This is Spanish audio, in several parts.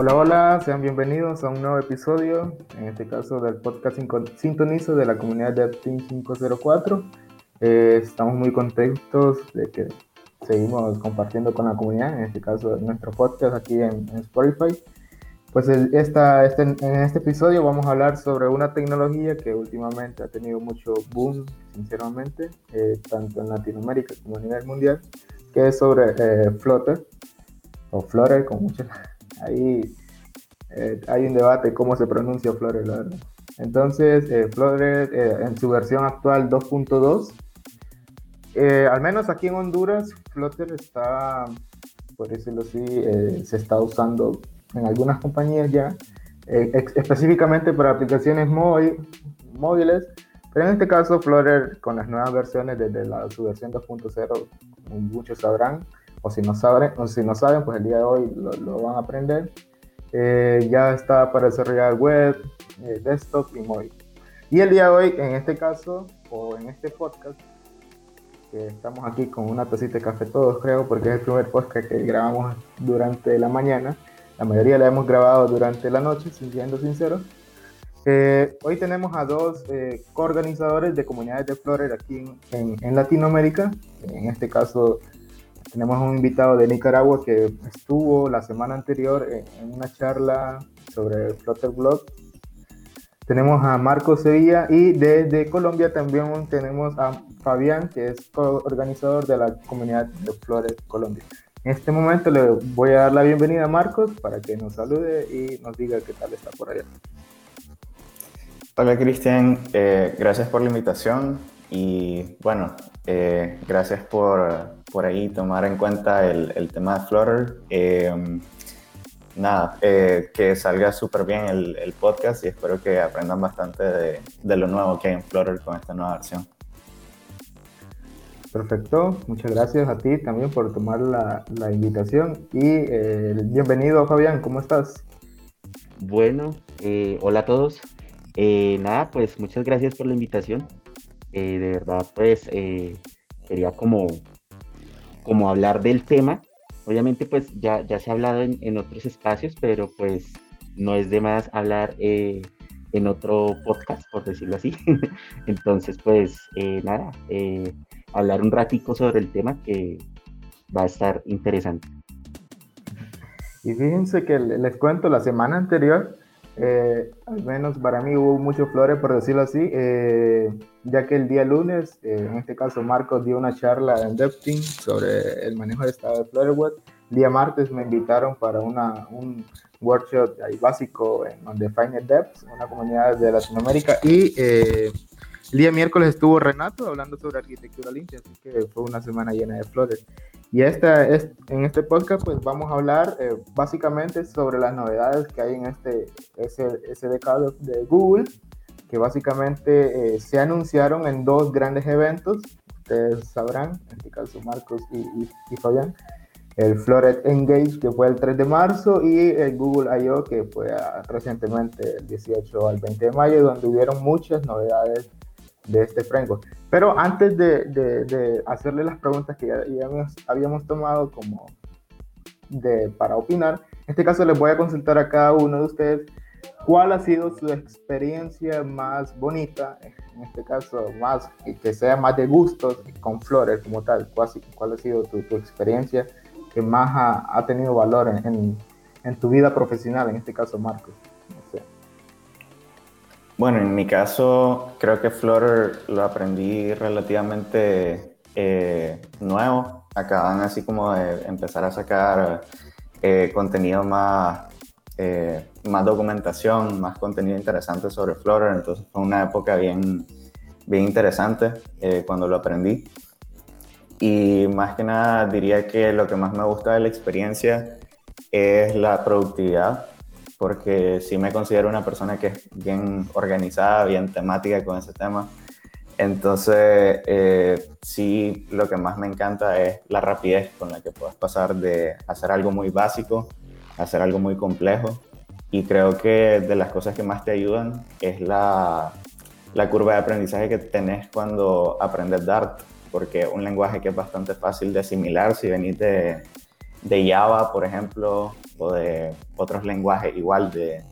Hola, hola, sean bienvenidos a un nuevo episodio, en este caso del podcast Sintonizo de la comunidad de Team 504. Eh, estamos muy contentos de que seguimos compartiendo con la comunidad, en este caso nuestro podcast aquí en, Spotify. Pues esta, este, en este episodio vamos a hablar sobre una tecnología que últimamente ha tenido mucho boom, sinceramente, eh, tanto en Latinoamérica como a nivel mundial, que es sobre eh, Flutter, o Flutter, con muchos ahí eh, hay un debate cómo se pronuncia Flutter, la verdad. Entonces, eh, Flutter eh, en su versión actual 2.2, al menos aquí en Honduras, Flutter está, por decirlo así, se está usando en algunas compañías ya, específicamente para aplicaciones móviles, pero en este caso Flutter con las nuevas versiones desde la, su versión 2.0, muchos sabrán, o si no saben, o si no saben, pues el día de hoy lo, van a aprender. Eh, ya está para desarrollar web, eh, desktop y móvil. Y el día de hoy, en este caso, o en este podcast, que estamos aquí con una tacita de café todos, creo, porque es el primer podcast que grabamos durante la mañana. La mayoría la hemos grabado durante la noche, siendo sincero. Eh, hoy tenemos a dos eh, coorganizadores de comunidades de Flores aquí en, en Latinoamérica. En este caso, tenemos un invitado de Nicaragua que estuvo la semana anterior en una charla sobre Flutter Blog. Tenemos a Marco Sevilla y desde Colombia también tenemos a Fabián, que es organizador de la comunidad de Flores Colombia. En este momento le voy a dar la bienvenida a Marcos para que nos salude y nos diga qué tal está por allá. Hola Cristian, eh, gracias por la invitación y bueno, eh, gracias por, por, ahí tomar en cuenta el, el tema de Flutter. Eh, nada, eh, que salga súper bien el, el, podcast y espero que aprendan bastante de, de, lo nuevo que hay en Flutter con esta nueva versión. Perfecto, muchas gracias a ti también por tomar la, la invitación y bienvenido Fabián, ¿cómo estás? Bueno, hola a todos. nada, pues muchas gracias por la invitación. Eh, de verdad, pues eh, quería como, como hablar del tema. Obviamente, pues ya, ya se ha hablado en, otros espacios, pero pues no es de más hablar eh, en otro podcast, por decirlo así. Entonces, pues nada, hablar un ratico sobre el tema que va a estar interesante. Y fíjense que les cuento, la semana anterior eh, al menos para mí hubo muchos flores, por decirlo así, eh, ya que el día lunes, eh, en este caso Marcos dio una charla en DevTeam sobre el manejo de estado de Flutterweb. El día martes me invitaron para una, un workshop ahí básico en Undefined Devs, una comunidad de Latinoamérica, y el día miércoles estuvo Renato hablando sobre arquitectura limpia, así que fue una semana llena de flores. Y esta es, en este podcast pues vamos a hablar eh, básicamente sobre las novedades que hay en este SDK de, Google, que básicamente eh, se anunciaron en dos grandes eventos, ustedes sabrán, en este caso Marcos y, y, Fabián, el Floret Engage que fue el 3 de marzo y el Google I.O. que fue ah, recientemente el 18 al 20 de mayo, donde hubieron muchas novedades de este framework. Pero antes de, de, hacerle las preguntas que ya, habíamos, tomado como de, para opinar, en este caso les voy a consultar a cada uno de ustedes cuál ha sido su experiencia más bonita, en este caso más que sea más de gustos con flores como tal, cuál, ha sido tu, experiencia que más ha, ha tenido valor en, en, en, tu vida profesional, en este caso Marcos. Bueno, en mi caso creo que Flutter lo aprendí relativamente eh, nuevo. Acaban así como de empezar a sacar eh, contenido más, eh, más documentación, más contenido interesante sobre Flutter. Entonces fue una época bien, bien interesante cuando lo aprendí. Y más que nada diría que lo que más me gusta de la experiencia es la productividad porque sí me considero una persona que es bien organizada, bien temática con ese tema. Entonces, eh, sí, lo que más me encanta es la rapidez con la que puedes pasar de hacer algo muy básico a hacer algo muy complejo. Y creo que de las cosas que más te ayudan es la, la curva de aprendizaje que tenés cuando aprendes Dart, porque es un lenguaje que es bastante fácil de asimilar si venís de, de Java, por ejemplo, o de otros lenguajes igual de,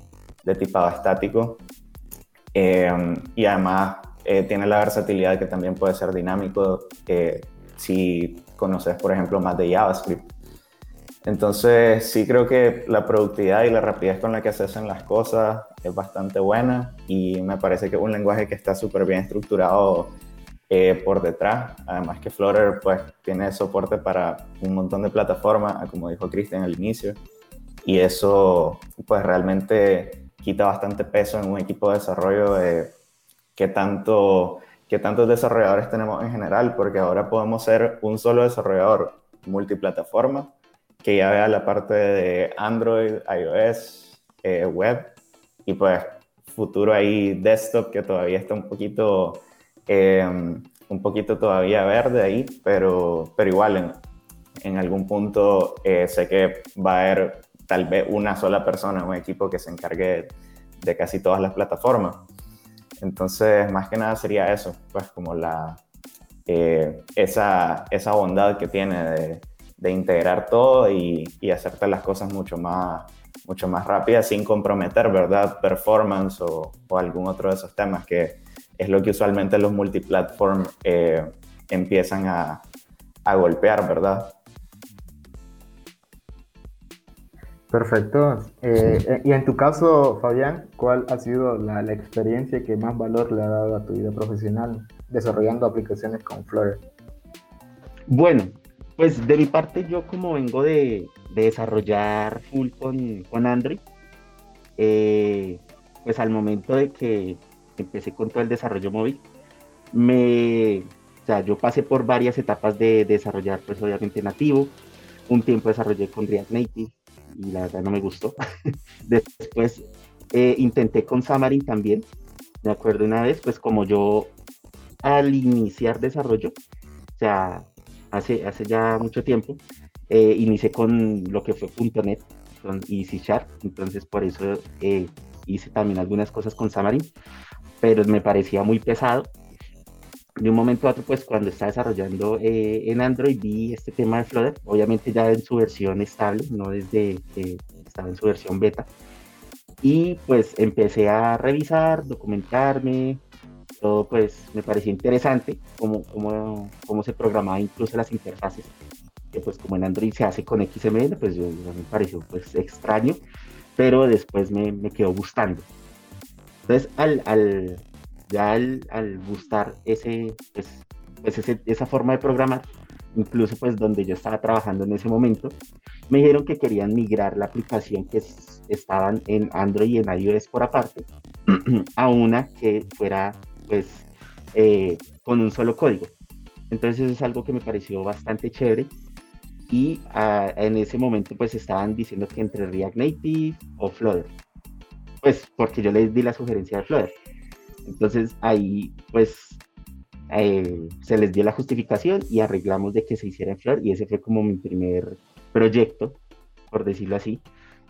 de tipado estático. Em, y además eh, tiene la versatilidad que también puede ser dinámico eh, si conoces, por ejemplo, más de JavaScript. Entonces, sí creo que la productividad y la rapidez con la que se hacen las cosas es bastante buena y me parece que es un lenguaje que está súper bien estructurado eh, por detrás. Además que Flutter pues tiene soporte para un montón de plataformas, como dijo Cristian al inicio, y eso pues realmente quita bastante peso en un equipo de desarrollo de qué tanto qué tantos desarrolladores tenemos en general, porque ahora podemos ser un solo desarrollador multiplataforma que ya vea la parte de Android, iOS, eh, web y pues futuro ahí desktop que todavía está un poquito, em, un poquito todavía verde ahí, pero, pero igual en, algún punto eh, sé que va a haber tal vez una sola persona, un equipo que se encargue de casi todas las plataformas. Entonces, más que nada sería eso, pues como la, eh, esa, esa bondad que tiene de, integrar todo y, y, hacerte las cosas mucho más, mucho más rápidas sin comprometer, ¿verdad? Performance o algún otro de esos temas que es lo que usualmente los multiplatform eh, empiezan a, a golpear, ¿verdad? Perfecto. Eh, y en tu caso, Fabián, ¿cuál ha sido la, la, experiencia que más valor le ha dado a tu vida profesional desarrollando aplicaciones con Flutter? Bueno, pues de mi parte yo como vengo de, de desarrollar full con, con Android, eh, pues al momento de que empecé con todo el desarrollo móvil, me, o sea, yo pasé por varias etapas de, de desarrollar pues obviamente nativo, un tiempo desarrollé con React Native, y la verdad no me gustó. Después eh, intenté con Xamarin también. Me acuerdo una vez, pues como yo al iniciar desarrollo, o sea, hace, hace ya mucho tiempo, eh, inicié con lo que fue .NET y C Sharp, entonces por eso eh, hice también algunas cosas con Xamarin, pero me parecía muy pesado de un momento a otro, pues cuando estaba desarrollando eh, en Android, vi este tema de Flutter, obviamente ya en su versión estable, no desde que estaba en su versión beta. Y pues empecé a revisar, documentarme, todo pues me pareció interesante cómo, cómo, cómo se programaba incluso las interfaces, que pues como en Android se hace con XML, pues yo, me pareció pues extraño, pero después me, me quedó gustando. Entonces al, al, ya al, al gustar ese, pues, pues ese, esa forma de programar, incluso pues donde yo estaba trabajando en ese momento, me dijeron que querían migrar la aplicación que es, estaban en Android y en iOS por aparte a una que fuera pues eh, con un solo código. Entonces eso es algo que me pareció bastante chévere y a, en ese momento pues estaban diciendo que entre React Native o Flutter. Pues porque yo les di la sugerencia de Flutter. Entonces ahí pues eh, se les dio la justificación y arreglamos de que se hiciera en Flor y ese fue como mi primer proyecto, por decirlo así,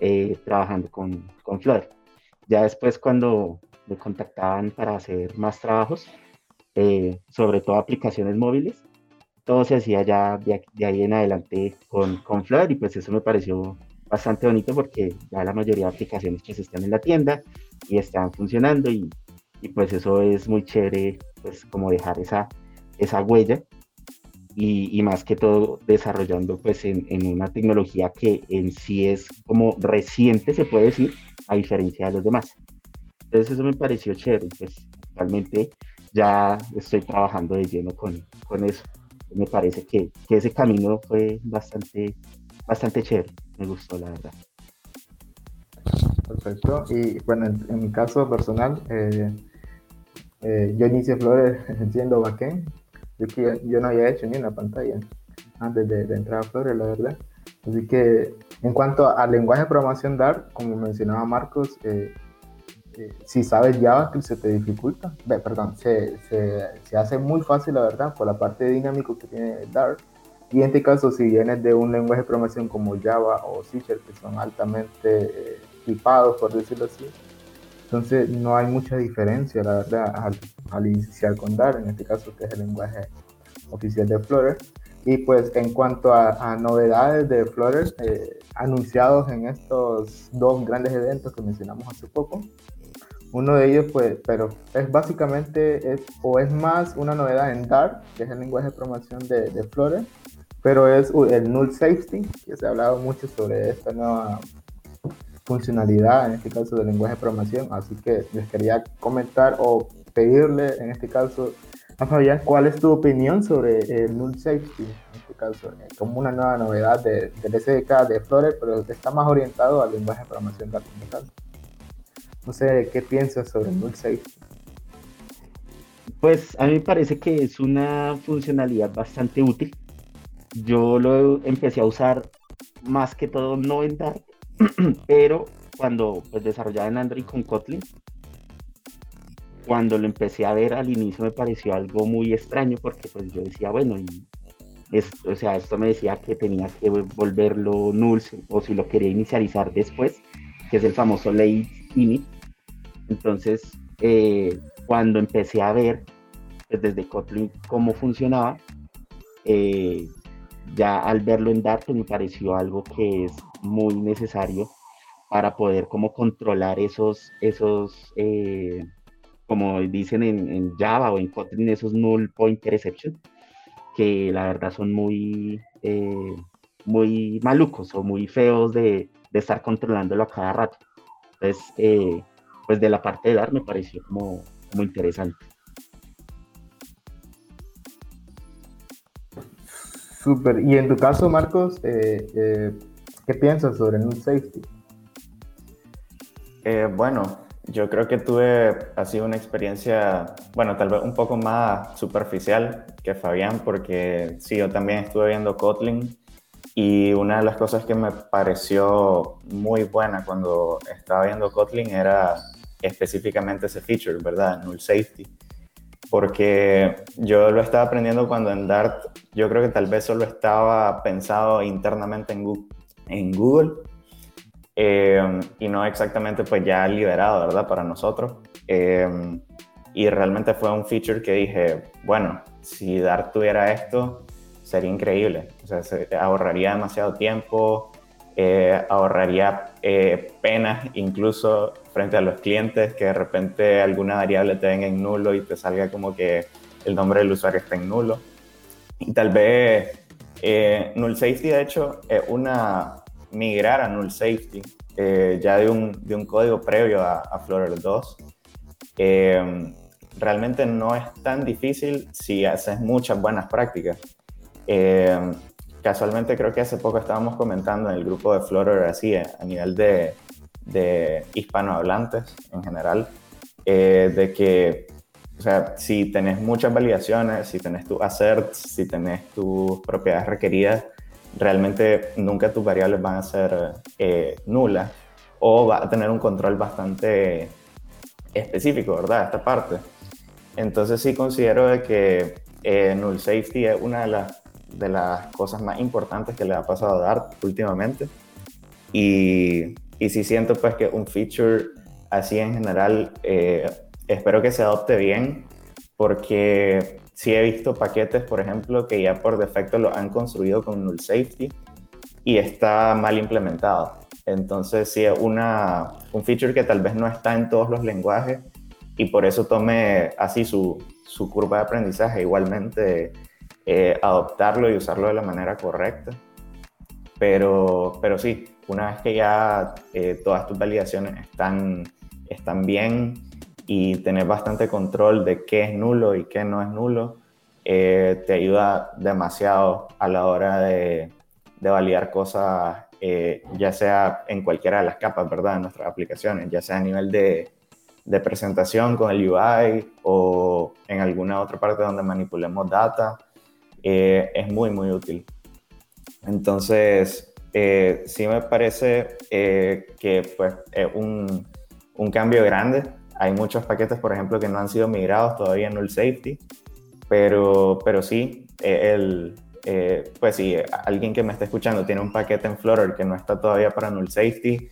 eh, trabajando con, con Flor. Ya después cuando me contactaban para hacer más trabajos, eh, sobre todo aplicaciones móviles, todo se hacía ya de, de ahí en adelante con, con Flor y pues eso me pareció bastante bonito porque ya la mayoría de aplicaciones que se están en la tienda y están funcionando y y pues eso es muy chévere, pues como dejar esa, esa huella y, más que todo desarrollando pues en, en, una tecnología que en sí es como reciente, se puede decir, a diferencia de los demás. Entonces eso me pareció chévere, pues realmente ya estoy trabajando de lleno con, con eso. Me parece que, que ese camino fue bastante, bastante chévere, me gustó la verdad. Perfecto. Y bueno, en, mi caso personal, eh, eh, yo inicié Flores siendo backend. Yo, yo no había hecho ni una pantalla antes de, entrar a Flores, la verdad. Así que en cuanto al lenguaje de programación Dart, como mencionaba Marcos, eh, si sabes JavaScript se te dificulta, perdón, se, se, se, hace muy fácil, la verdad, por la parte dinámico que tiene Dart. Y en este caso, si vienes de un lenguaje de programación como Java o C que son altamente tipados, por decirlo así, entonces no hay mucha diferencia, al, al, iniciar con Dart, en este caso que es el lenguaje oficial de Flutter. Y pues en cuanto a, novedades de Flutter eh, anunciados en estos dos grandes eventos que mencionamos hace poco, uno de ellos pues, pero es básicamente, es, o es más una novedad en Dart, que es el lenguaje de programación de, de Flutter, pero es el null safety, que se ha hablado mucho sobre esta nueva funcionalidad, en este caso del lenguaje de programación, así que les quería comentar o pedirle en este caso a Fabián cuál es tu opinión sobre el null safety, en este caso, eh, como una nueva novedad de, del SDK de Flutter, pero está más orientado al lenguaje de programación de No sé qué piensas sobre el null safety. Pues a mí me parece que es una funcionalidad bastante útil yo lo empecé a usar más que todo no en Dart, pero cuando pues, desarrollaba en Android con Kotlin, cuando lo empecé a ver al inicio me pareció algo muy extraño porque pues yo decía, bueno, y o sea, esto me decía que tenía que volverlo null o si lo quería inicializar después, que es el famoso late init. Entonces, eh, cuando empecé a ver pues, desde Kotlin cómo funcionaba, eh, ya al verlo en Dart me pareció algo que es muy necesario para poder como controlar esos, esos eh, como dicen en, Java o en Kotlin, esos null point exception, que la verdad son muy, muy malucos o muy feos de, estar controlándolo a cada rato. Entonces, pues de la parte de Dart me pareció como, como interesante. Súper. Y en tu caso, Marcos, eh, eh, ¿qué piensas sobre el safety? Eh, bueno, yo creo que tuve así una experiencia, bueno, tal vez un poco más superficial que Fabián, porque sí, yo también estuve viendo Kotlin y una de las cosas que me pareció muy buena cuando estaba viendo Kotlin era específicamente ese feature, ¿verdad? Null safety porque yo lo estaba aprendiendo cuando en Dart yo creo que tal vez solo estaba pensado internamente en Google, eh, y no exactamente pues ya liberado, ¿verdad? Para nosotros. Eh, y realmente fue un feature que dije, bueno, si Dart tuviera esto, sería increíble. O sea, se ahorraría demasiado tiempo, eh, ahorraría eh, penas incluso frente a los clientes que de repente alguna variable te venga en nulo y te salga como que el nombre del usuario está en nulo. Y tal vez eh, null safety de hecho es una migrar a null safety ya de un, de un, código previo a, a Flutter 2. realmente no es tan difícil si haces muchas buenas prácticas casualmente creo que hace poco estábamos comentando en el grupo de Flutter así a nivel de, de hispanohablantes en general, eh, de que, o sea, si tenés muchas validaciones, si tenés tu asserts, si tenés tus propiedades requeridas, realmente nunca tus variables van a ser eh, nulas o va a tener un control bastante específico, ¿verdad? Esta parte. Entonces sí considero de que eh, null safety es una de las de las cosas más importantes que le ha pasado a Dart últimamente. Y, y sí siento pues que un feature así en general, eh, espero que se adopte bien, porque sí he visto paquetes, por ejemplo, que ya por defecto lo han construido con null safety y está mal implementado. Entonces sí una, un feature que tal vez no está en todos los lenguajes y por eso tome así su, su curva de aprendizaje igualmente eh, adoptarlo y usarlo de la manera correcta. Pero, pero sí, una vez que ya eh, todas tus validaciones están, están bien y tener bastante control de qué es nulo y qué no es nulo, eh, te ayuda demasiado a la hora de, de validar cosas, ya sea en cualquiera de las capas, ¿verdad? De nuestras aplicaciones, ya sea a nivel de, de presentación con el UI o en alguna otra parte donde manipulemos data eh, es muy, muy útil. Entonces, eh, sí me parece eh, que pues, es un, un, cambio grande. Hay muchos paquetes, por ejemplo, que no han sido migrados todavía en Null Safety, pero, pero sí, el, pues si alguien que me está escuchando tiene un paquete en Flutter que no está todavía para Null Safety,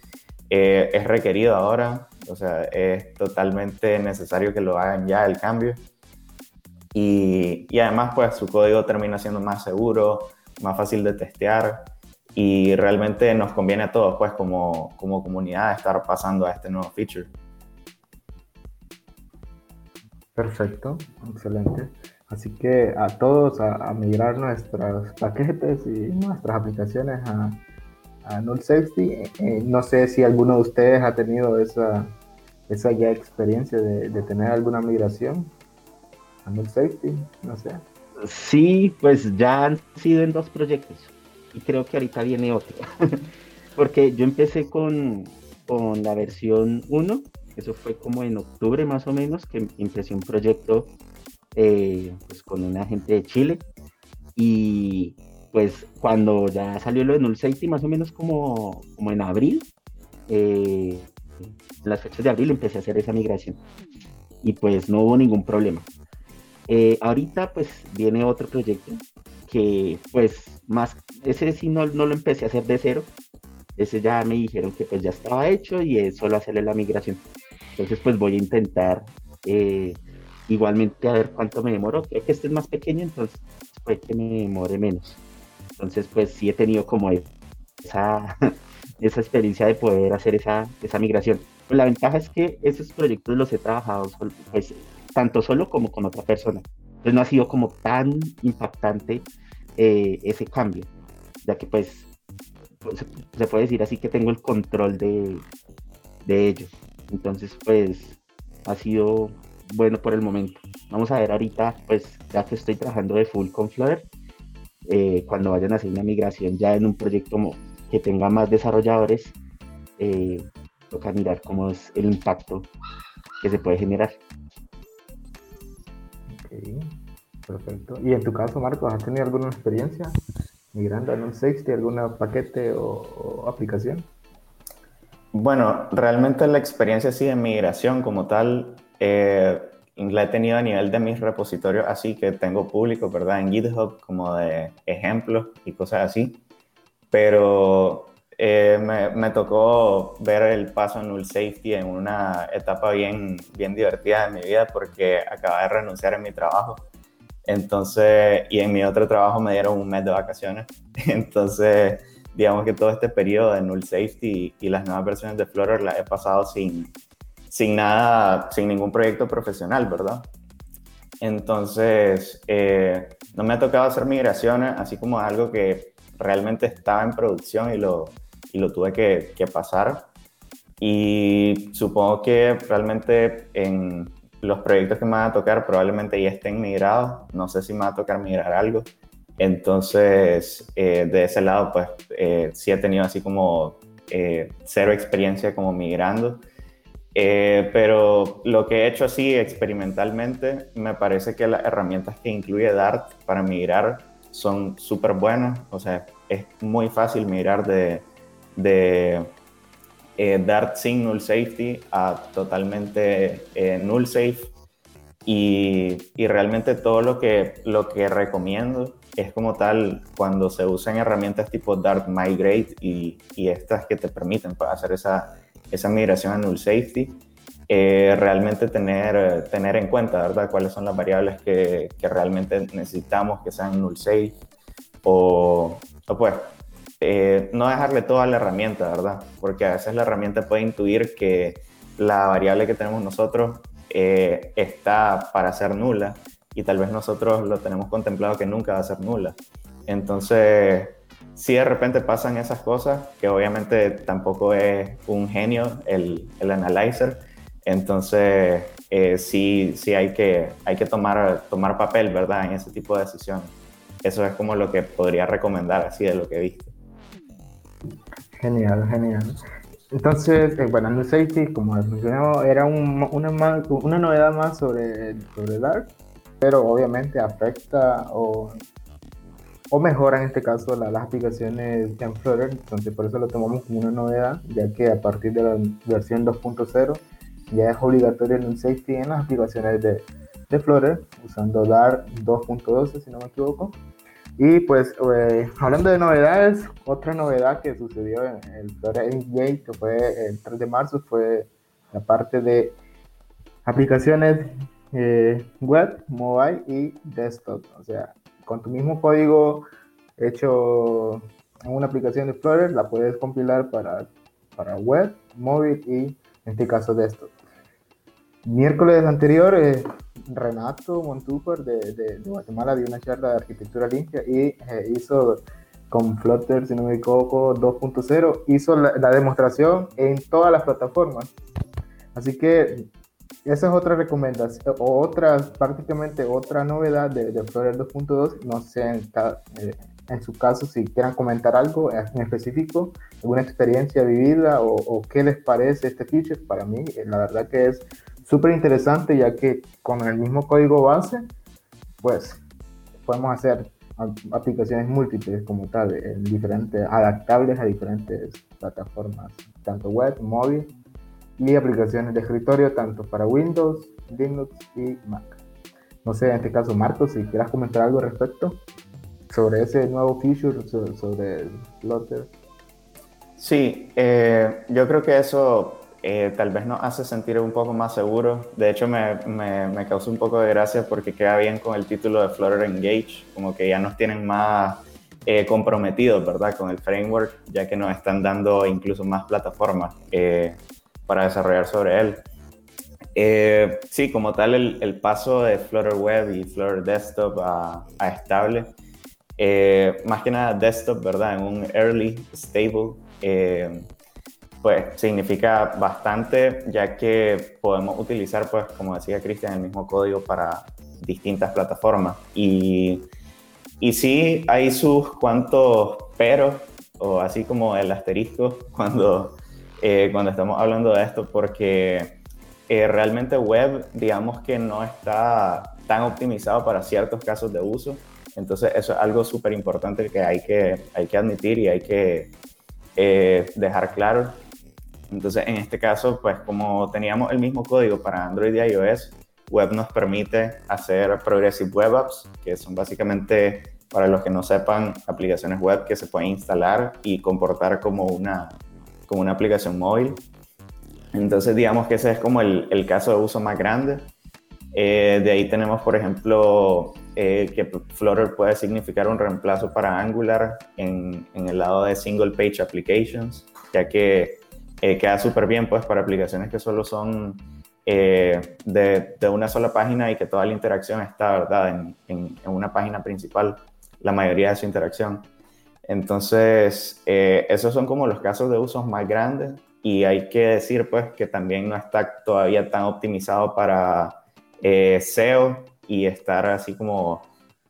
es requerido ahora, o sea, es totalmente necesario que lo hagan ya el cambio. y, y, además pues su código termina siendo más seguro, más fácil de testear y realmente nos conviene a todos pues como, como comunidad estar pasando a este nuevo feature. Perfecto, excelente. Así que a todos a, migrar nuestros paquetes y nuestras aplicaciones a, a Null Safety. Eh, eh, no sé si alguno de ustedes ha tenido esa, esa ya experiencia de, de tener alguna migración a Null Safety, no sé. Sí, pues ya han sido en dos proyectos y creo que ahorita viene otro. Porque yo empecé con, con la versión 1 eso fue como en octubre más o menos que empecé un proyecto eh, pues con una gente de Chile y pues cuando ya salió lo de Null Safety más o menos como, como en abril, eh, en las fechas de abril empecé a hacer esa migración y pues no hubo ningún problema. Eh, ahorita pues viene otro proyecto que pues más, ese sí no, no lo empecé a hacer de cero, ese ya me dijeron que pues ya estaba hecho y es solo hacerle la migración. Entonces, pues voy a intentar eh, igualmente a ver cuánto me demoro. Creo que este es más pequeño, entonces puede que me demore menos. Entonces, pues sí he tenido como esa, esa experiencia de poder hacer esa, esa migración. Pues la ventaja es que esos proyectos los he trabajado pues, tanto solo como con otra persona. Entonces no ha sido como tan impactante eh, ese cambio, ya que pues, se puede decir así que tengo el control de, de ellos. Entonces, pues ha sido bueno por el momento. Vamos a ver ahorita, pues ya que estoy trabajando de full con Flutter, eh, cuando vayan a hacer una migración ya en un proyecto que tenga más desarrolladores, eh, toca mirar cómo es el impacto que se puede generar. Ok, perfecto. ¿Y en tu caso, Marcos, has tenido alguna experiencia migrando en un Safety, algún paquete o aplicación? Bueno, realmente la experiencia así de migración como tal eh, la he tenido a nivel de mis repositorios así que tengo público, ¿verdad? En GitHub como de ejemplos y cosas así. Pero eh, me, tocó ver el paso en Null Safety en una etapa bien, bien divertida de mi vida porque acababa de renunciar en mi trabajo. Entonces, y en mi otro trabajo me dieron un mes de vacaciones. Entonces, digamos que todo este periodo de null safety y, las nuevas versiones de Flutter las he pasado sin, sin nada, sin ningún proyecto profesional, ¿verdad? Entonces, eh, no me ha tocado hacer migraciones, así como algo que realmente estaba en producción y lo, y lo tuve que, que pasar. Y supongo que realmente en los proyectos que me van a tocar probablemente ya estén migrados. No sé si me va a tocar migrar algo. Entonces, eh, de ese lado, pues eh, sí he tenido así como eh, cero experiencia como migrando. pero lo que he hecho así experimentalmente, me parece que las herramientas que incluye Dart para migrar son súper buenas. O sea, es muy fácil migrar de, de Dart sin null safety a totalmente null safe. Y, y, realmente todo lo que, lo que recomiendo es como tal cuando se usan herramientas tipo Dart Migrate y, y estas que te permiten hacer esa, esa migración a null safety, eh, realmente tener, tener en cuenta, ¿verdad? Cuáles son las variables que, que realmente necesitamos que sean null safe o, o pues eh, no dejarle toda la herramienta, ¿verdad? Porque a veces la herramienta puede intuir que la variable que tenemos nosotros eh, está para ser nula y tal vez nosotros lo tenemos contemplado que nunca va a ser nula. Entonces, si de repente pasan esas cosas, que obviamente tampoco es un genio el, el analyzer, entonces eh, sí, sí hay que, hay que tomar, tomar papel, ¿verdad? En ese tipo de decisiones. Eso es como lo que podría recomendar así de lo que viste. Genial, genial. Entonces, eh, bueno, el Safety, como mencionaba, era un, una, una novedad más sobre, sobre Dark pero obviamente afecta o, o mejora en este caso las aplicaciones en Flutter, entonces por eso lo tomamos como una novedad, ya que a partir de la versión 2.0 ya es obligatorio el safety en las aplicaciones de, de Flutter, usando Dart 2.12 si no me equivoco. Y pues eh, hablando de novedades, otra novedad que sucedió en el Flutter Day, que fue el 3 de marzo, fue la parte de aplicaciones eh, web, mobile y desktop. O sea, con tu mismo código hecho en una aplicación de Explorer, la puedes compilar para, para web, móvil y en este caso desktop. Miércoles anterior, eh, Renato Montúper de, Guatemala dio una charla de arquitectura limpia y eh, hizo con Flutter, si no me equivoco, 2.0, hizo la, demostración en todas las plataformas. Así que esa es otra recomendación, o otra, prácticamente otra novedad de, de Flutter 2.2. No sé en, eh, en, su caso si quieran comentar algo en específico, alguna experiencia vivida o, o qué les parece este feature. Para mí, la verdad que es súper interesante ya que con el mismo código base, pues podemos hacer aplicaciones múltiples como tal, en diferentes, adaptables a diferentes plataformas, tanto web, móvil y aplicaciones de escritorio, tanto para Windows, Linux y Mac. No sé, en este caso, Marcos, si quieras comentar algo al respecto sobre ese nuevo feature, sobre, Flutter. Sí, eh, yo creo que eso eh, tal vez nos hace sentir un poco más seguros. De hecho, me, me, causó un poco de gracia porque queda bien con el título de Flutter Engage, como que ya nos tienen más eh, comprometidos, ¿verdad? Con el framework, ya que nos están dando incluso más plataformas eh, para desarrollar sobre él. Sí, como tal, el, el, paso de Flutter Web y Flutter Desktop a, a estable, más que nada desktop, ¿verdad? En un early, stable pues significa bastante, ya que podemos utilizar, pues, como decía Cristian, el mismo código para distintas plataformas. Y, y sí, hay sus cuantos peros, o así como el asterisco, cuando, eh, cuando estamos hablando de esto, porque eh, realmente web, digamos que no está tan optimizado para ciertos casos de uso. Entonces, eso es algo súper importante que hay, que hay que admitir y hay que eh, dejar claro entonces, en este caso, pues como teníamos el mismo código para Android y iOS, Web nos permite hacer Progressive Web Apps, que son básicamente, para los que no sepan, aplicaciones web que se pueden instalar y comportar como una, como una aplicación móvil. Entonces, digamos que ese es como el, el caso de uso más grande. Eh, de ahí tenemos, por ejemplo, eh, que Flutter puede significar un reemplazo para Angular en, en el lado de Single Page Applications, ya que eh, queda súper bien pues para aplicaciones que solo son eh, de, una sola página y que toda la interacción está, ¿verdad? En, una página principal, la mayoría de su interacción. Entonces, eh, esos son como los casos de usos más grandes y hay que decir pues que también no está todavía tan optimizado para SEO y estar así como,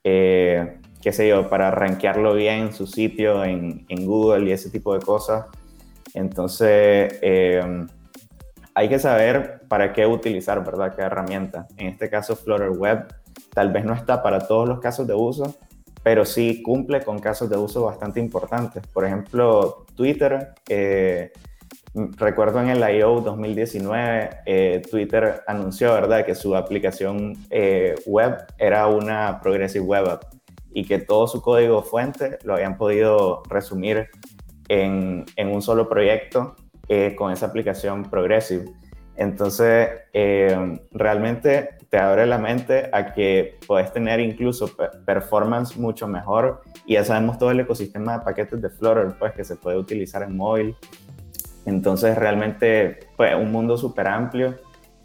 qué sé yo, para rankearlo bien en su sitio en, en Google y ese tipo de cosas. Entonces, eh, hay que saber para qué utilizar, ¿verdad? ¿Qué herramienta? En este caso, Flutter Web tal vez no está para todos los casos de uso, pero sí cumple con casos de uso bastante importantes. Por ejemplo, Twitter. Eh, recuerdo en el I.O. 2019, eh, Twitter anunció, ¿verdad?, que su aplicación web era una Progressive Web App y que todo su código fuente lo habían podido resumir en, un solo proyecto eh, con esa aplicación Progressive. Entonces, eh, realmente te abre la mente a que puedes tener incluso performance mucho mejor y ya sabemos todo el ecosistema de paquetes de Flutter pues, que se puede utilizar en móvil. Entonces, realmente, pues, un mundo súper amplio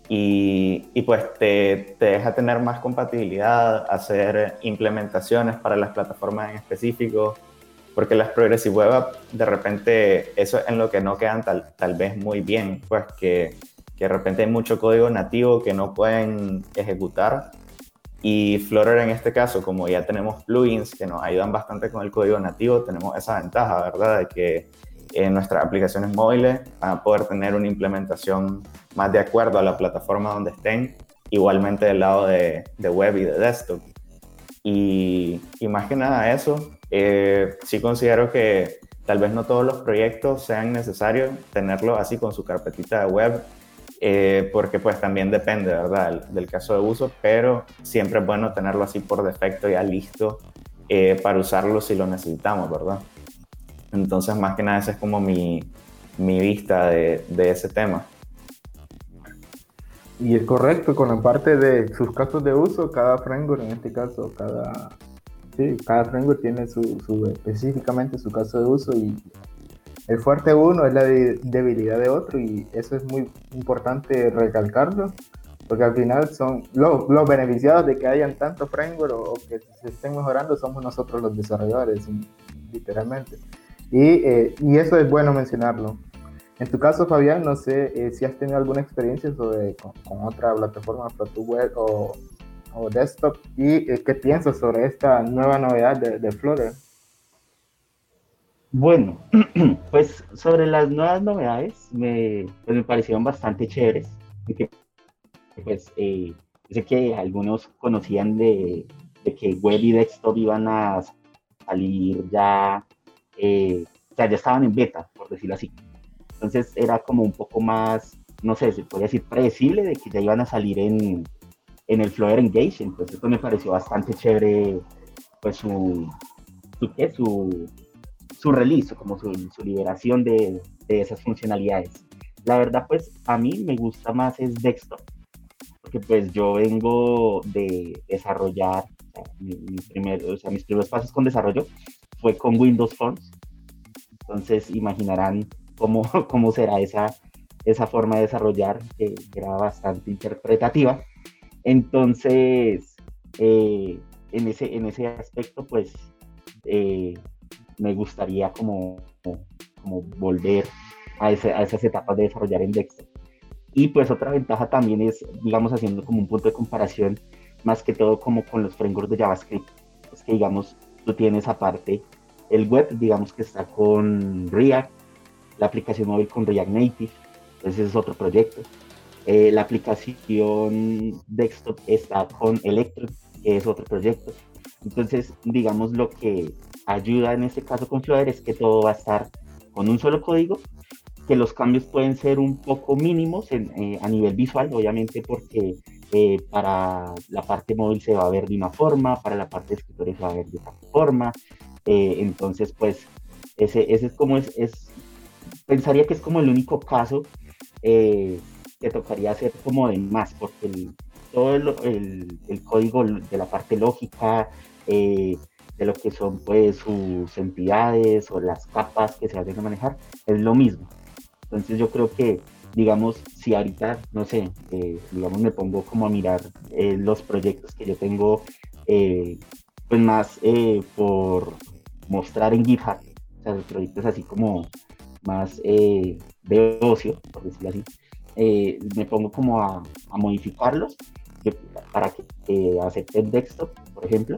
y, y, pues te, te, deja tener más compatibilidad, hacer implementaciones para las plataformas en específico, porque las Progressive Web App, de repente, eso es en lo que no quedan tal, tal vez muy bien, pues que, que, de repente hay mucho código nativo que no pueden ejecutar. Y Flutter en este caso, como ya tenemos plugins que nos ayudan bastante con el código nativo, tenemos esa ventaja, ¿verdad? De que en nuestras aplicaciones móviles van a poder tener una implementación más de acuerdo a la plataforma donde estén, igualmente del lado de, de web y de desktop. Y, y más que nada eso, eh, sí considero que tal vez no todos los proyectos sean necesarios tenerlo así con su carpetita de web, eh, porque pues también depende, ¿verdad?, del, caso de uso, pero siempre es bueno tenerlo así por defecto ya listo eh, para usarlo si lo necesitamos, ¿verdad? Entonces, más que nada, esa es como mi, mi vista de, de ese tema. y es correcto, con la parte de sus casos de uso, cada framework, en este caso, cada, sí, cada framework tiene su, su, específicamente su caso de uso y el fuerte de uno es la debilidad de otro y eso es muy importante recalcarlo porque al final son los, los beneficiados de que hayan tantos frameworks o, que se estén mejorando somos nosotros los desarrolladores, literalmente. Y, eh, y, eso es bueno mencionarlo. En tu caso, Fabián, no sé eh, si has tenido alguna experiencia sobre, con, otra plataforma, web o, o, desktop, y eh, qué piensas sobre esta nueva novedad de, de Flutter. Bueno, pues sobre las nuevas novedades me, pues me parecieron bastante chéveres pues eh, sé que algunos conocían de, que web y desktop iban a salir ya, eh, o sea, ya estaban en beta, por decirlo así. Entonces era como un poco más, no sé, se podría decir predecible de que ya iban a salir en, en el Flutter Engage. Entonces esto me pareció bastante chévere, pues su, su, ¿qué? su, su release, como su, su liberación de, de esas funcionalidades. La verdad, pues a mí me gusta más es desktop, porque pues yo vengo de desarrollar, mi, primer, o sea, mis primeros pasos con desarrollo fue con Windows Forms. Entonces imaginarán cómo, cómo será esa, esa forma de desarrollar, que era bastante interpretativa. Entonces, eh, en, ese, en ese aspecto, pues eh, me gustaría como, como volver a, a, esas etapas de desarrollar en Dexter. Y pues otra ventaja también es, digamos, haciendo como un punto de comparación, más que todo como con los frameworks de JavaScript, es que digamos, tú tienes aparte el web, digamos que está con React, la aplicación móvil con React Native, entonces es otro proyecto. Eh, la aplicación desktop está con Electron, que es otro proyecto. Entonces, digamos, lo que ayuda en este caso con Flutter es que todo va a estar con un solo código que los cambios pueden ser un poco mínimos eh, a nivel visual, obviamente porque eh, para la parte móvil se va a ver de una forma, para la parte de escritorio se va a ver de otra forma, eh, entonces pues ese, ese es como es, es, pensaría que es como el único caso que tocaría hacer como de más, porque el, todo el, el, código de la parte lógica, de lo que son pues sus entidades o las capas que se vayan a manejar, es lo mismo. Entonces yo creo que, digamos, si ahorita, no sé, eh, digamos, me pongo como a mirar eh, los proyectos que yo tengo, eh, pues más por mostrar en GitHub, o sea, los proyectos así como más de ocio, por decirlo así, me pongo como a, modificarlos para que acepten desktop, por ejemplo.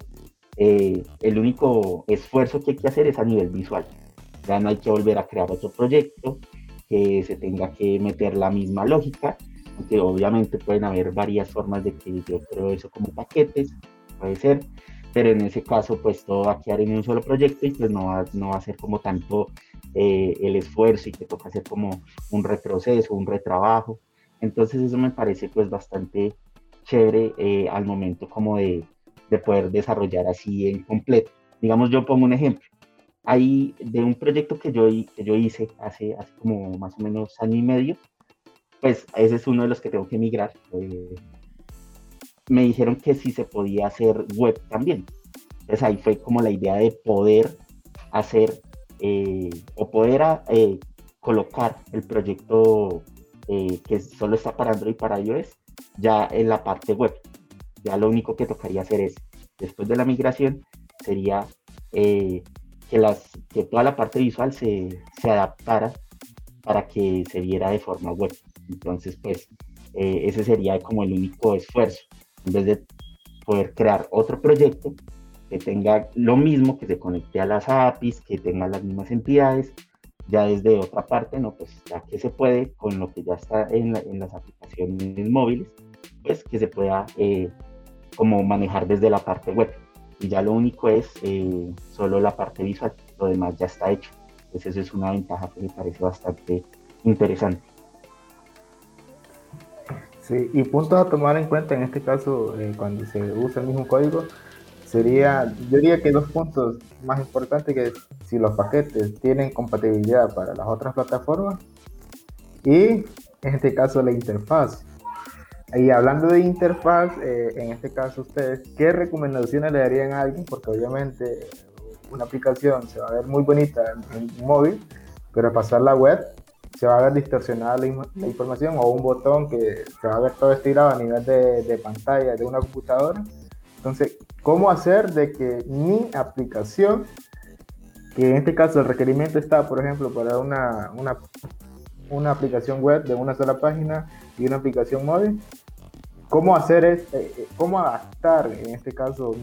el único esfuerzo que hay que hacer es a nivel visual. Ya no hay que volver a crear otro proyecto, que se tenga que meter la misma lógica, aunque obviamente pueden haber varias formas de que yo creo eso como paquetes, puede ser, pero en ese caso pues todo va a quedar en un solo proyecto y pues no va, no va a ser como tanto eh, el esfuerzo y que toca hacer como un retroceso, un retrabajo. Entonces eso me parece pues bastante chévere eh, al momento como de, de poder desarrollar así en completo. Digamos, yo pongo un ejemplo hay de un proyecto que yo, que yo hice hace, hace como más o menos año y medio, pues ese es uno de los que tengo que migrar. Eh, me dijeron que sí se podía hacer web también. Entonces ahí fue como la idea de poder hacer eh, o poder eh, colocar el proyecto que solo está para Android y para iOS ya en la parte web. Ya lo único que tocaría hacer es, después de la migración, sería que, las, que toda la parte visual se, se adaptara para que se viera de forma web. Entonces, pues, eh, ese sería como el único esfuerzo. En vez de poder crear otro proyecto que tenga lo mismo, que se conecte a las APIs, que tenga las mismas entidades, ya desde otra parte, no, pues ya que se puede con lo que ya está en, las aplicaciones móviles, pues que se pueda eh, como manejar desde la parte web y ya lo único es eh, solo la parte visual, lo demás ya está hecho. Entonces eso es una ventaja que me parece bastante interesante. Sí, y puntos a tomar en cuenta en este caso eh, cuando se usa el mismo código sería, yo diría que dos puntos más importantes que si los paquetes tienen compatibilidad para las otras plataformas y en este caso la interfaz y hablando de interfaz, eh, en este caso ustedes, ¿qué recomendaciones le darían a alguien? Porque obviamente una aplicación se va a ver muy bonita en, móvil, pero pasar la web se va a ver distorsionada la, información o un botón que se va a ver todo estirado a nivel de, de pantalla de una computadora. Entonces, ¿cómo hacer de que mi aplicación, que en este caso el requerimiento está, por ejemplo, para una, una, una aplicación web de una sola página y una aplicación móvil, cómo hacer es, eh, eh, cómo adaptar en este caso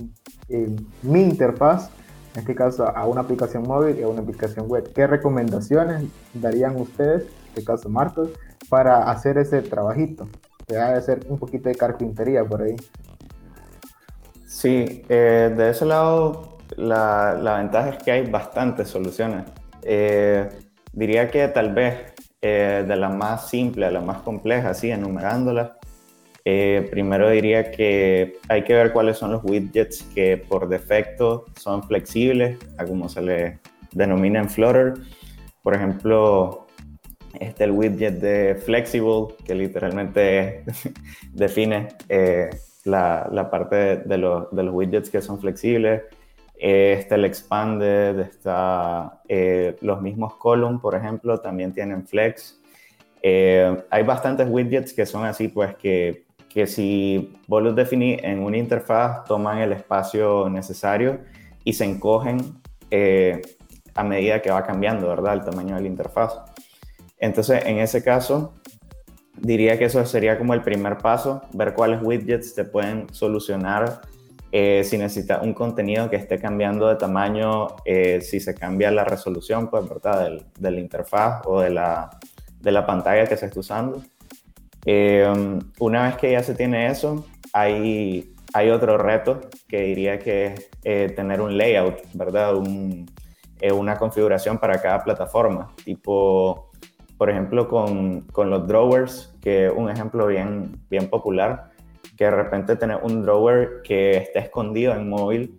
mi interfaz, en este caso a una aplicación móvil y a una aplicación web. ¿Qué recomendaciones darían ustedes, en este caso Marcos, para hacer ese trabajito? Que debe ser un poquito de carpintería por ahí. Sí, eh, de ese lado la, la, ventaja es que hay bastantes soluciones. diría que tal vez de la más simple a la más compleja, así enumerándolas, eh, primero diría que hay que ver cuáles son los widgets que por defecto son flexibles, como se le denomina en Flutter. Por ejemplo, este el widget de Flexible, que literalmente define eh, la, la, parte de, los, de, los, widgets que son flexibles. Este el Expanded, está, eh, los mismos Column, por ejemplo, también tienen Flex. hay bastantes widgets que son así, pues que que si vos los definís en una interfaz, toman el espacio necesario y se encogen eh, a medida que va cambiando, ¿verdad? El tamaño de la interfaz. Entonces, en ese caso, diría que eso sería como el primer paso, ver cuáles widgets te pueden solucionar eh, si necesitas un contenido que esté cambiando de tamaño, eh, si se cambia la resolución, pues, ¿verdad? de la interfaz o de la, de la pantalla que se está usando. Eh, una vez que ya se tiene eso, hay, hay otro reto que diría que es eh, tener un layout, ¿verdad? Eh, una configuración para cada plataforma, tipo, por ejemplo, con, con, los drawers, que es un ejemplo bien, bien popular, que de repente tener un drawer que esté escondido en móvil,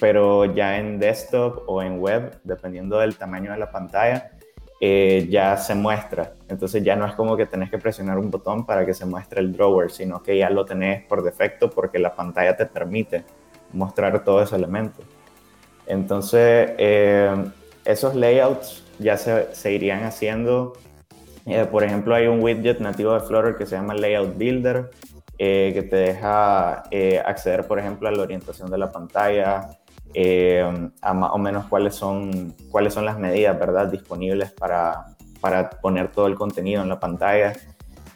pero ya en desktop o en web, dependiendo del tamaño de la pantalla, eh, ya se muestra. Entonces ya no es como que tenés que presionar un botón para que se muestre el drawer, sino que ya lo tenés por defecto porque la pantalla te permite mostrar todo ese elemento. Entonces, eh, esos layouts ya se, irían haciendo. Eh, por ejemplo, hay un widget nativo de Flutter que se llama Layout Builder, que te deja acceder, por ejemplo, a la orientación de la pantalla, eh, a más o menos cuáles son, cuáles son las medidas ¿verdad? disponibles para, para poner todo el contenido en la pantalla.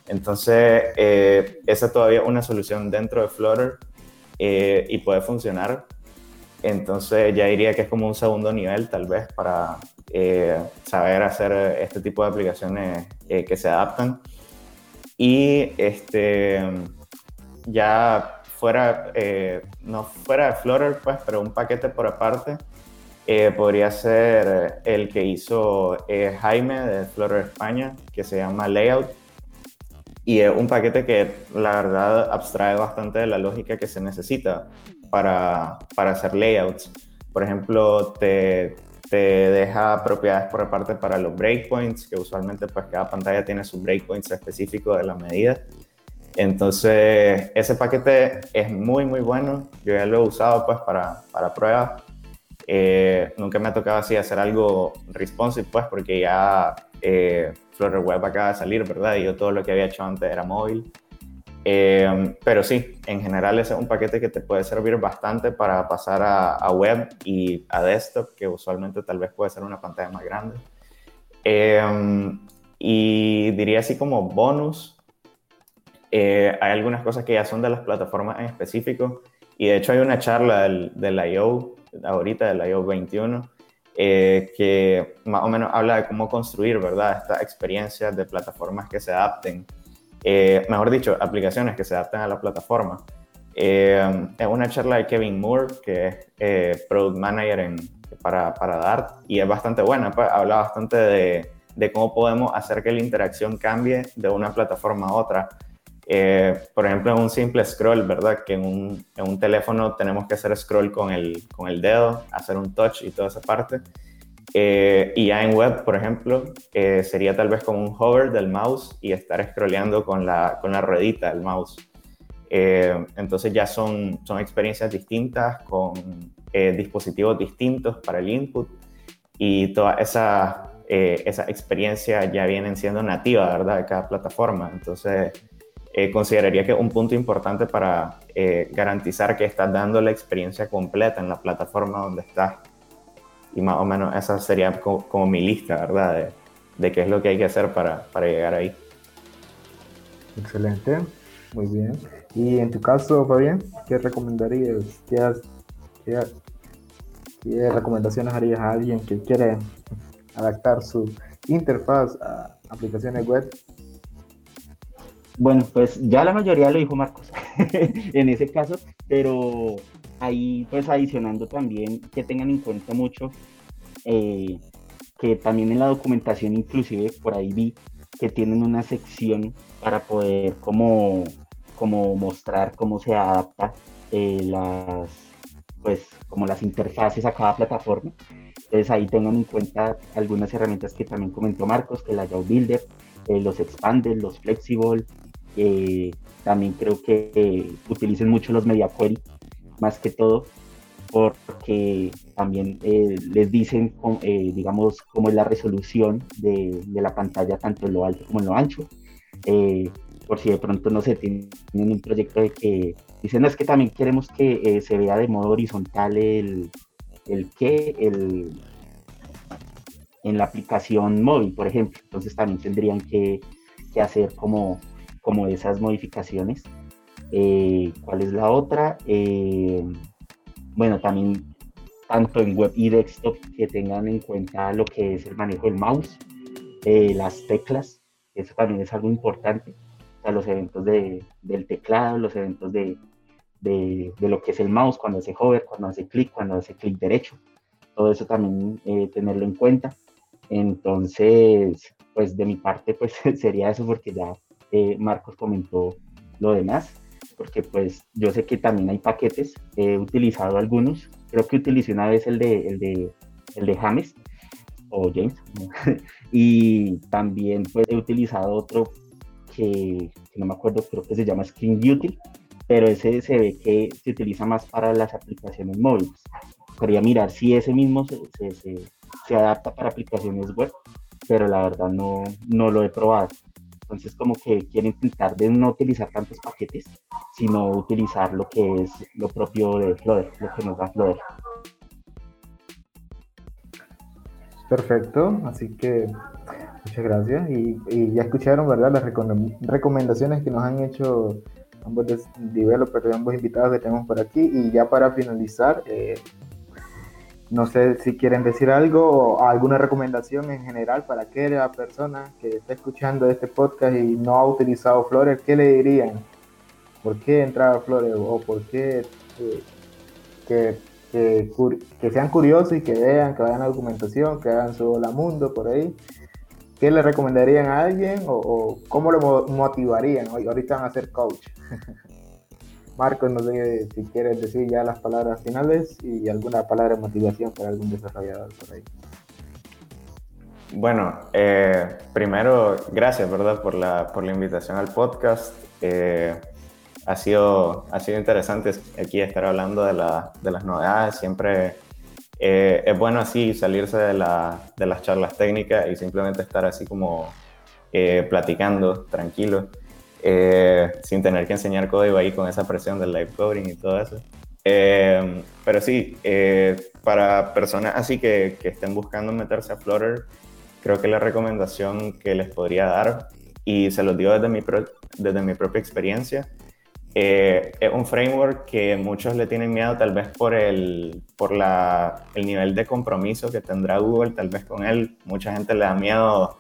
Entonces, eh, esa es todavía una solución dentro de Flutter eh, y puede funcionar. Entonces, ya diría que es como un segundo nivel, tal vez, para saber hacer este tipo de aplicaciones que se adaptan. Y este, ya fuera, eh, no fuera de Flutter, pues, pero un paquete por aparte, eh, podría ser el que hizo eh, Jaime de Flutter España, que se llama Layout. Y es un paquete que la verdad abstrae bastante de la lógica que se necesita para, para hacer layouts. Por ejemplo, te, te deja propiedades por aparte para los breakpoints, que usualmente pues cada pantalla tiene su breakpoints específico de la medida. Entonces, ese paquete es muy, muy bueno. Yo ya lo he usado pues para, para pruebas. Eh, nunca me ha tocado así hacer algo responsive, pues, porque ya eh, Web acaba de salir, ¿verdad? Y yo todo lo que había hecho antes era móvil. Eh, pero sí, en general ese es un paquete que te puede servir bastante para pasar a, a, web y a desktop, que usualmente tal vez puede ser una pantalla más grande. Eh, y diría así como bonus, eh, hay algunas cosas que ya son de las plataformas en específico y de hecho hay una charla del, del I.O. ahorita, del I.O. 21, eh, que más o menos habla de cómo construir, ¿verdad? Estas experiencias de plataformas que se adapten, eh, mejor dicho, aplicaciones que se adapten a la plataforma. es una charla de Kevin Moore, que es Product Manager en, para, para Dart, y es bastante buena, pues, habla bastante de, de cómo podemos hacer que la interacción cambie de una plataforma a otra eh, por ejemplo, en un simple scroll, ¿verdad? Que en un, en un, teléfono tenemos que hacer scroll con el, con el dedo, hacer un touch y toda esa parte. Eh, y ya en web, por ejemplo, eh, sería tal vez como un hover del mouse y estar scrolleando con la, con la ruedita del mouse. Eh, entonces ya son, son experiencias distintas con dispositivos distintos para el input y toda esa, esa experiencia ya vienen siendo nativa, ¿verdad? De cada plataforma. Entonces, consideraría que un punto importante para garantizar que estás dando la experiencia completa en la plataforma donde estás y más o menos esa sería como, mi lista, ¿verdad? De, qué es lo que hay que hacer para, para, llegar ahí. Excelente, muy bien. Y en tu caso, Fabián, ¿qué recomendarías? ¿Qué, qué, recomendaciones harías a alguien que quiere adaptar su interfaz a aplicaciones web? Bueno, pues ya la mayoría lo dijo Marcos en ese caso, pero ahí pues adicionando también que tengan en cuenta mucho eh, que también en la documentación inclusive por ahí vi que tienen una sección para poder como, como mostrar cómo se adapta eh, las pues como las interfaces a cada plataforma. Entonces ahí tengan en cuenta algunas herramientas que también comentó Marcos, que la Yaw Builder, eh, los Expander, los Flexible, también creo que utilicen mucho los Media Query más que todo porque también eh, les dicen, eh, digamos, cómo es la resolución de, la pantalla, tanto en lo alto como en lo ancho. Eh, por si de pronto no se tienen un proyecto de que dicen, es que también queremos que se vea de modo horizontal el, el que, el, en la aplicación móvil, por ejemplo. Entonces también tendrían que hacer como, como esas modificaciones. Eh, ¿Cuál es la otra? Eh, bueno, también tanto en web y desktop que tengan en cuenta lo que es el manejo del mouse, eh, las teclas, eso también es algo importante. O sea, los eventos de, del teclado, los eventos de, de, de, lo que es el mouse, cuando hace hover, cuando hace clic, cuando hace clic derecho. Todo eso también tenerlo en cuenta. Entonces, pues de mi parte, pues sería eso porque ya Marcos comentó lo demás porque pues yo sé que también hay paquetes, he utilizado algunos, creo que utilicé una vez el de, el de, el de James o James, y también pues he utilizado otro que, no me acuerdo, creo que se llama Screen Util, pero ese se ve que se utiliza más para las aplicaciones móviles. Quería mirar si ese mismo se, se, se adapta para aplicaciones web, pero la verdad no, no lo he probado. Entonces como que quiero intentar de no utilizar tantos paquetes, sino utilizar lo que es lo propio de Flutter, lo que nos da Flutter. Perfecto, así que muchas gracias. Y, ya escucharon, ¿verdad? Las recomendaciones que nos han hecho ambos developers, ambos invitados que tenemos por aquí. Y ya para finalizar, eh, no sé si quieren decir algo o alguna recomendación en general para aquella persona que está escuchando este podcast y no ha utilizado Flores, ¿qué le dirían? ¿Por qué entrar a Flores? ¿O por qué eh, que, que, sean curiosos y que vean, que vayan a documentación, que hagan su Hola Mundo por ahí? ¿Qué le recomendarían a alguien o, o cómo lo motivarían? Ahorita van a ser coach. Marcos, no sé si quieres decir ya las palabras finales y alguna palabra de motivación para algún desarrollador por ahí. Bueno, eh, primero, gracias, ¿verdad?, por la, por la invitación al podcast. Eh, ha, sido, ha sido interesante aquí estar hablando de, la, de las novedades. Siempre eh, es bueno así salirse de, la, de, las charlas técnicas y simplemente estar así como platicando, tranquilo. Eh, sin tener que enseñar código ahí con esa presión del live coding y todo eso. Eh, pero sí, eh, para personas así que, que, estén buscando meterse a Flutter, creo que la recomendación que les podría dar, y se los digo desde mi, desde mi propia experiencia, es un framework que muchos le tienen miedo tal vez por, el, por la, el nivel de compromiso que tendrá Google, tal vez con él. Mucha gente le da miedo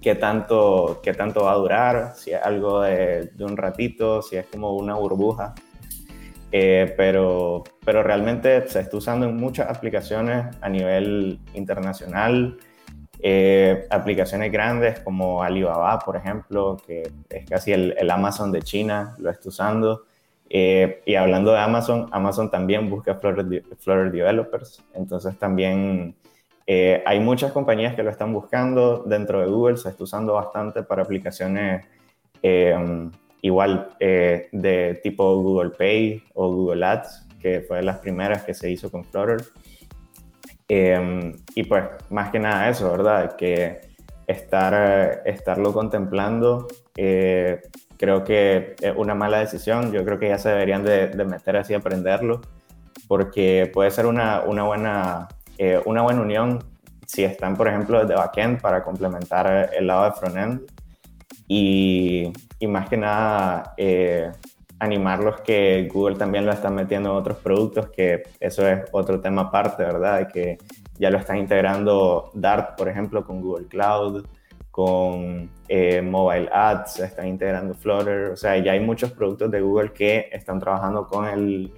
qué tanto, qué tanto va a durar, si es algo de, un ratito, si es como una burbuja. Eh, pero, pero realmente se está usando en muchas aplicaciones a nivel internacional, eh, aplicaciones grandes como Alibaba, por ejemplo, que es casi el, el Amazon de China, lo está usando. Eh, y hablando de Amazon, Amazon también busca Flutter, Developers, entonces también eh, hay muchas compañías que lo están buscando dentro de Google, se está usando bastante para aplicaciones eh, igual de tipo Google Pay o Google Ads, que fue de las primeras que se hizo con Flutter. y pues más que nada eso, ¿verdad? Que estar, estarlo contemplando creo que es una mala decisión. Yo creo que ya se deberían de, meter así a aprenderlo, porque puede ser una, una buena, eh, una buena unión si están, por ejemplo, desde backend para complementar el lado de frontend. Y, y más que nada, eh, animarlos que Google también lo está metiendo en otros productos, que eso es otro tema aparte, ¿verdad? Que ya lo están integrando Dart, por ejemplo, con Google Cloud con eh, mobile ads, están integrando Flutter, o sea, ya hay muchos productos de Google que están trabajando con el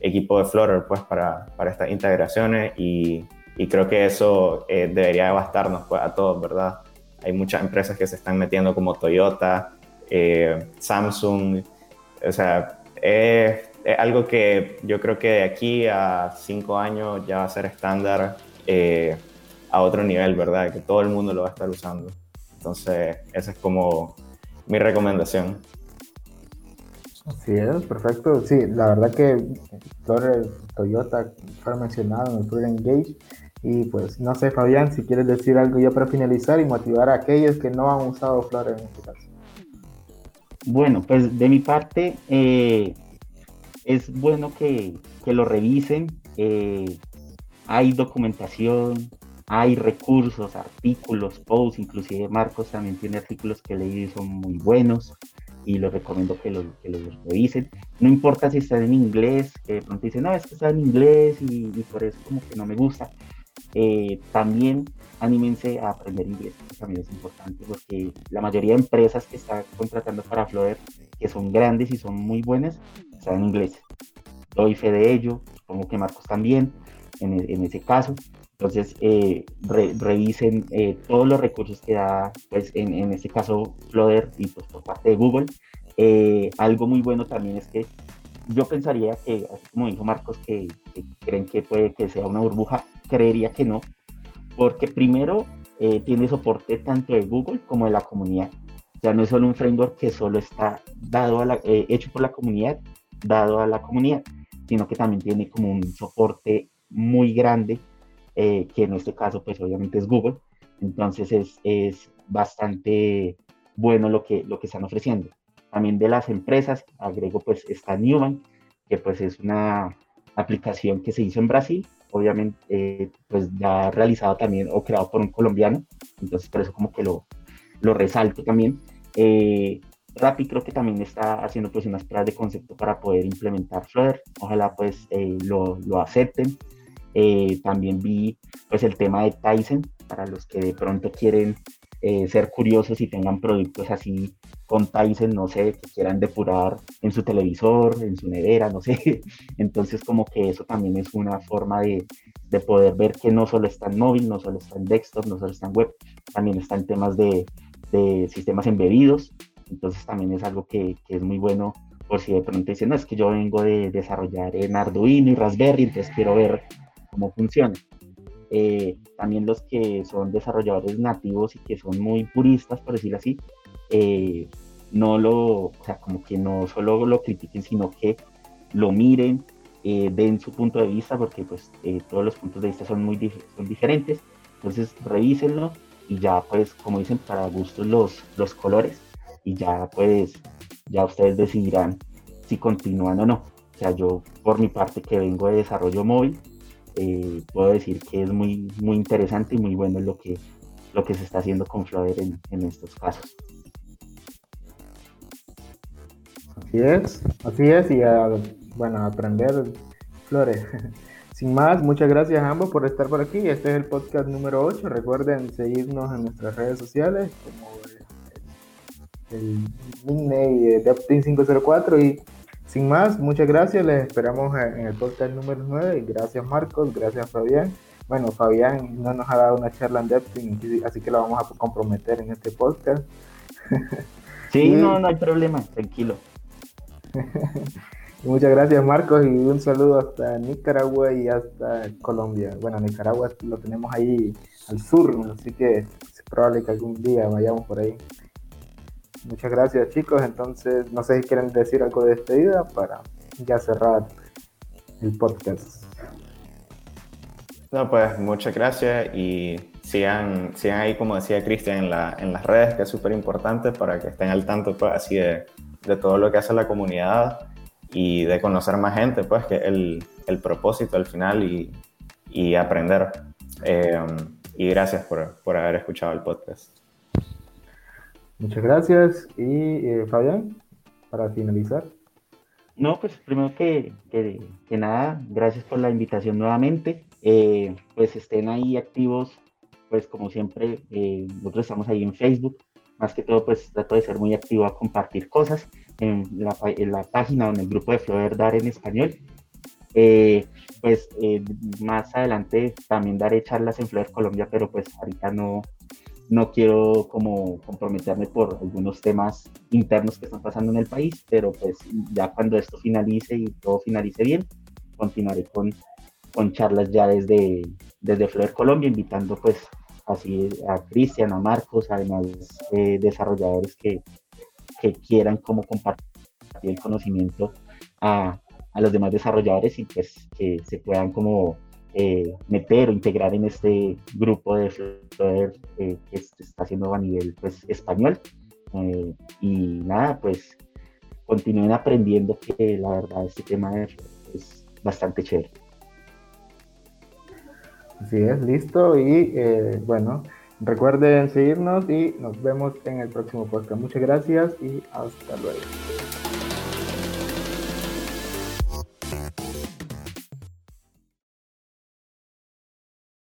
equipo de Flutter pues para, para estas integraciones y, y, creo que eso eh, debería bastarnos pues, a todos, ¿verdad? Hay muchas empresas que se están metiendo como Toyota, eh, Samsung, o sea, es, es, algo que yo creo que de aquí a cinco años ya va a ser estándar a otro nivel, ¿verdad? Que todo el mundo lo va a estar usando. Entonces, esa es como mi recomendación. Así es, perfecto. Sí, la verdad que Torres Toyota fue mencionado en el Engage. Y pues no sé, Fabián, si quieres decir algo ya para finalizar y motivar a aquellos que no han usado Flutter en este caso. Bueno, pues de mi parte, eh, es bueno que, que lo revisen. Eh, hay documentación, hay recursos, artículos, posts, inclusive Marcos también tiene artículos que leí y son muy buenos y los recomiendo que los, que los revisen. No importa si están en inglés, que de pronto dicen, no, es que está en inglés y, por eso como que no me gusta. Eh, también anímense a aprender inglés, también es importante porque la mayoría de empresas que están contratando para Flutter, que son grandes y son muy buenas, están en inglés. Doy fe de ello, supongo que Marcos también, en, en ese caso. Entonces, eh, revisen eh, todos los recursos que da, pues en, en este caso, Flutter y pues por parte de Google. Eh, algo muy bueno también es que yo pensaría que, así como dijo Marcos, que, creen que puede que sea una burbuja, creería que no, porque primero tiene soporte tanto de Google como de la comunidad. Ya no es solo un framework que solo está dado a la, hecho por la comunidad, dado a la comunidad, sino que también tiene como un soporte muy grande eh, que en este caso pues obviamente es Google. Entonces es, es bastante bueno lo que, lo que están ofreciendo. También de las empresas, agrego pues está Newman, que pues es una aplicación que se hizo en Brasil, obviamente eh, pues ya realizado también o creado por un colombiano, entonces por eso como que lo, lo resalto también. Eh, Rappi creo que también está haciendo pues unas pruebas de concepto para poder implementar Flutter, ojalá pues eh, lo, lo acepten. Eh, también vi pues el tema de Tyson, para los que de pronto quieren eh, ser curiosos y tengan productos así con Tyson, no sé, que quieran depurar en su televisor, en su nevera, no sé. Entonces como que eso también es una forma de, de poder ver que no solo está en móvil, no solo está en desktop, no solo está en web, también está en temas de, de sistemas embebidos. Entonces también es algo que, que es muy bueno por si de pronto dicen, no, es que yo vengo de desarrollar en Arduino y Raspberry, entonces quiero ver cómo funciona. Eh, también los que son desarrolladores nativos y que son muy puristas, por decirlo así, eh, no lo, o sea, como que no solo lo critiquen, sino que lo miren, eh, den su punto de vista, porque pues todos los puntos de vista son muy son diferentes, entonces revísenlo y ya pues, como dicen, para gustos los, los colores y ya pues, ya ustedes decidirán si continúan o no. O sea, yo por mi parte que vengo de desarrollo móvil, eh, puedo decir que es muy, muy interesante y muy bueno lo que, lo que se está haciendo con Flutter en, estos casos. Así es, así es, y bueno, aprender Flores. Sin más, muchas gracias a ambos por estar por aquí. Este es el podcast número 8. Recuerden seguirnos en nuestras redes sociales como el, el de 504 y sin más, muchas gracias, les esperamos en el podcast número 9 y gracias Marcos, gracias Fabián. Bueno, Fabián no nos ha dado una charla en depth, así que la vamos a comprometer en este podcast. Sí, no, no hay problema, tranquilo. Muchas gracias Marcos y un saludo hasta Nicaragua y hasta Colombia. Bueno, Nicaragua lo tenemos ahí al sur, así que es probable que algún día vayamos por ahí. Muchas gracias chicos, entonces no sé si quieren decir algo de despedida para ya cerrar el podcast. No, pues muchas gracias y sigan, sigan ahí, como decía Cristian, en, la, en las redes, que es súper importante para que estén al tanto pues, así de, de, todo lo que hace la comunidad y de conocer más gente, pues que el, el propósito al final y, y aprender. Eh, y gracias por, por, haber escuchado el podcast. Muchas gracias. Y eh, Fabián, para finalizar. No, pues primero que, que, nada, gracias por la invitación nuevamente. Eh, pues estén ahí activos, pues como siempre, eh, nosotros estamos ahí en Facebook. Más que todo, pues trato de ser muy activo a compartir cosas en la, página o en el grupo de Flower Dar en español. Pues más adelante también daré charlas en Flower Colombia, pero pues ahorita no, no quiero como comprometerme por algunos temas internos que están pasando en el país, pero pues ya cuando esto finalice y todo finalice bien, continuaré con, con charlas ya desde, desde Flower Colombia, invitando pues así a Cristian, a Marcos, además eh, desarrolladores que, que quieran como compartir el conocimiento a, a los demás desarrolladores y pues que se puedan como eh, meter o integrar en este grupo de Flutter eh, que está haciendo a nivel pues español. Eh, y nada pues continúen aprendiendo que la verdad este tema es bastante chévere. Así es, listo. Y bueno recuerden seguirnos y nos vemos en el próximo podcast. Muchas gracias y hasta luego